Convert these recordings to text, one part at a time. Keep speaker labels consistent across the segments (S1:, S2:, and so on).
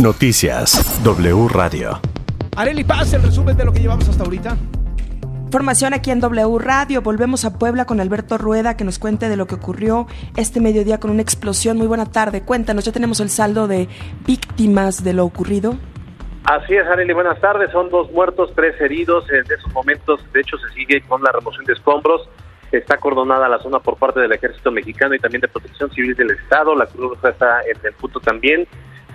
S1: Noticias W Radio.
S2: Areli Paz, el resumen de lo que llevamos hasta ahorita.
S3: Información aquí en W Radio. Volvemos a Puebla con Alberto Rueda que nos cuente de lo que ocurrió este mediodía con una explosión. Muy buena tarde. Cuéntanos, ya tenemos el saldo de víctimas de lo ocurrido.
S4: Así es, Arely, buenas tardes. Son dos muertos, tres heridos. En esos momentos, de hecho, se sigue con la remoción de escombros. Está acordonada la zona por parte del Ejército Mexicano y también de Protección Civil del Estado. La Cruz Roja está en el punto también.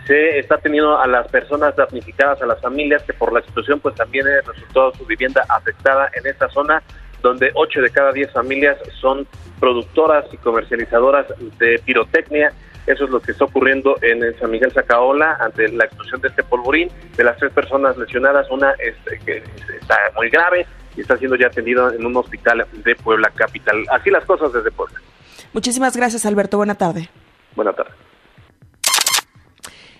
S4: Se está teniendo a las personas damnificadas, a las familias que por la situación pues también resultado su vivienda afectada en esta zona, donde ocho de cada diez familias son productoras y comercializadoras de pirotecnia. Eso es lo que está ocurriendo en San Miguel Zacaola ante la explosión de este polvorín. De las tres personas lesionadas, una este, que está muy grave y está siendo ya atendida en un hospital de Puebla Capital. Así las cosas desde Puebla.
S3: Muchísimas gracias, Alberto. Buena tarde.
S4: Buena tarde.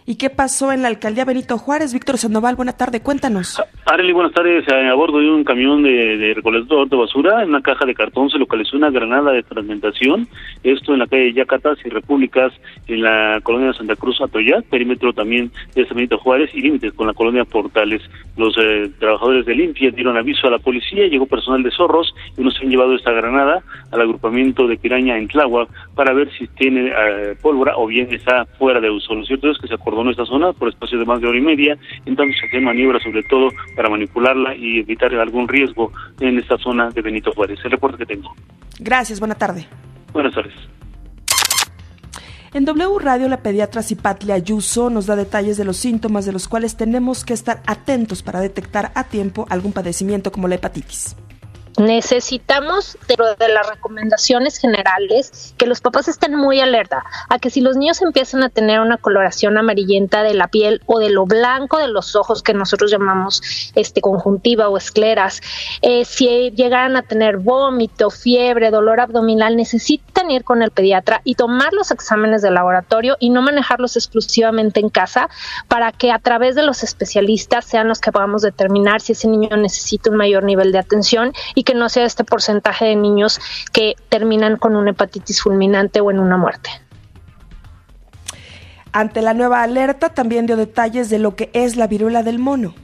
S3: ¿Y qué pasó en la alcaldía Benito Juárez? Víctor Sandoval, buena tarde, cuéntanos.
S5: Arely, buenas tardes. A bordo de un camión de, de recolector de basura, en una caja de cartón se localizó una granada de fragmentación. Esto en la calle Yacatas y Repúblicas, en la colonia de Santa Cruz, Atoyat, perímetro también de Benito Juárez y límites con la colonia Portales. Los eh, trabajadores de limpia dieron aviso a la policía, llegó personal de zorros y unos han llevado esta granada al agrupamiento de Piraña en Tláhuac para ver si tiene eh, pólvora o bien está fuera de uso. Lo cierto es que se acordó en esta zona por espacio de más de hora y media, entonces se hacen maniobras sobre todo para manipularla y evitar algún riesgo en esta zona de Benito Juárez. El reporte que tengo.
S3: Gracias, buena tarde.
S5: Buenas tardes.
S3: En W Radio, la pediatra Cipatlia Ayuso nos da detalles de los síntomas de los cuales tenemos que estar atentos para detectar a tiempo algún padecimiento como la hepatitis.
S6: Necesitamos, dentro de las recomendaciones generales, que los papás estén muy alerta a que si los niños empiezan a tener una coloración amarillenta de la piel o de lo blanco de los ojos que nosotros llamamos este conjuntiva o escleras, eh, si llegaran a tener vómito, fiebre, dolor abdominal, necesitan ir con el pediatra y tomar los exámenes de laboratorio y no manejarlos exclusivamente en casa para que a través de los especialistas sean los que podamos determinar si ese niño necesita un mayor nivel de atención y que no sea este porcentaje de niños que terminan con una hepatitis fulminante o en una muerte.
S3: Ante la nueva alerta también dio detalles de lo que es la viruela del mono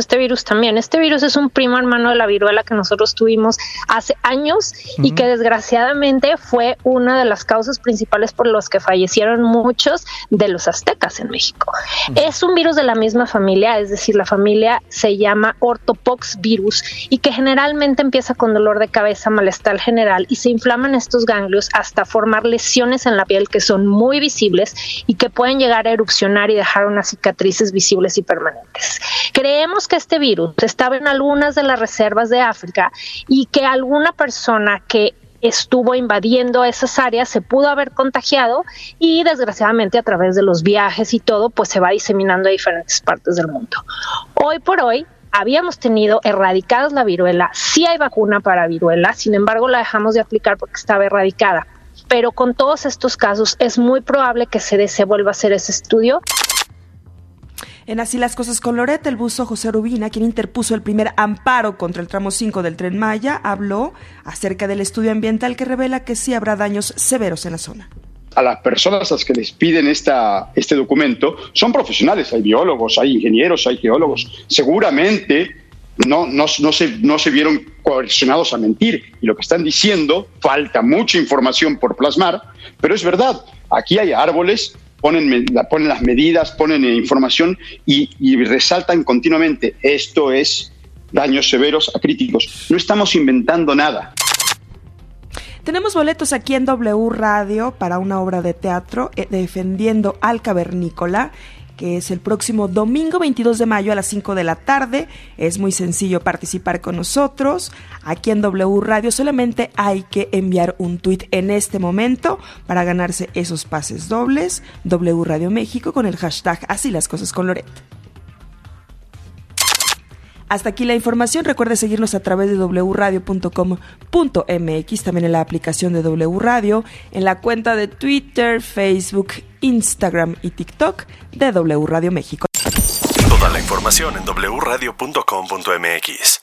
S6: este virus también. Este virus es un primo hermano de la viruela que nosotros tuvimos hace años y que desgraciadamente fue una de las causas principales por las que fallecieron muchos de los aztecas en México. Es un virus de la misma familia, es decir, la familia se llama ortopox virus y que generalmente empieza con dolor de cabeza, malestar general y se inflaman estos ganglios hasta formar lesiones en la piel que son muy visibles y que pueden llegar a erupcionar y dejar unas cicatrices visibles y permanentes. Creemos que este virus estaba en algunas de las reservas de África y que alguna persona que estuvo invadiendo esas áreas se pudo haber contagiado y desgraciadamente a través de los viajes y todo pues se va diseminando a diferentes partes del mundo. Hoy por hoy habíamos tenido erradicadas la viruela, sí hay vacuna para viruela, sin embargo la dejamos de aplicar porque estaba erradicada. Pero con todos estos casos es muy probable que se, se vuelva a hacer ese estudio
S3: en Así las cosas con Loret, el buzo José Rubina, quien interpuso el primer amparo contra el tramo 5 del tren Maya, habló acerca del estudio ambiental que revela que sí habrá daños severos en la zona
S7: a las personas a las que les piden esta, este documento son profesionales, hay biólogos, hay ingenieros, hay geólogos. Seguramente no, no, no, se, no se vieron coercionados a mentir y lo que están diciendo, falta mucha información por plasmar, pero es verdad, aquí hay árboles ponen, ponen las medidas, ponen información y, resaltan continuamente, esto es daños severos a críticos. No estamos inventando nada.
S3: Tenemos boletos aquí en W Radio para una obra de teatro eh, defendiendo al cavernícola que es el próximo domingo 22 de mayo a las 5 de la tarde. Es muy sencillo participar con nosotros. Aquí en W Radio solamente hay que enviar un tweet en este momento para ganarse esos pases dobles. W Radio México con el hashtag Así las cosas con Loret. Hasta aquí la información. Recuerde seguirnos a través de wradio.com.mx, también en la aplicación de W Radio, en la cuenta de Twitter, Facebook, Instagram y TikTok de W Radio México.
S1: Toda la información en wradio.com.mx.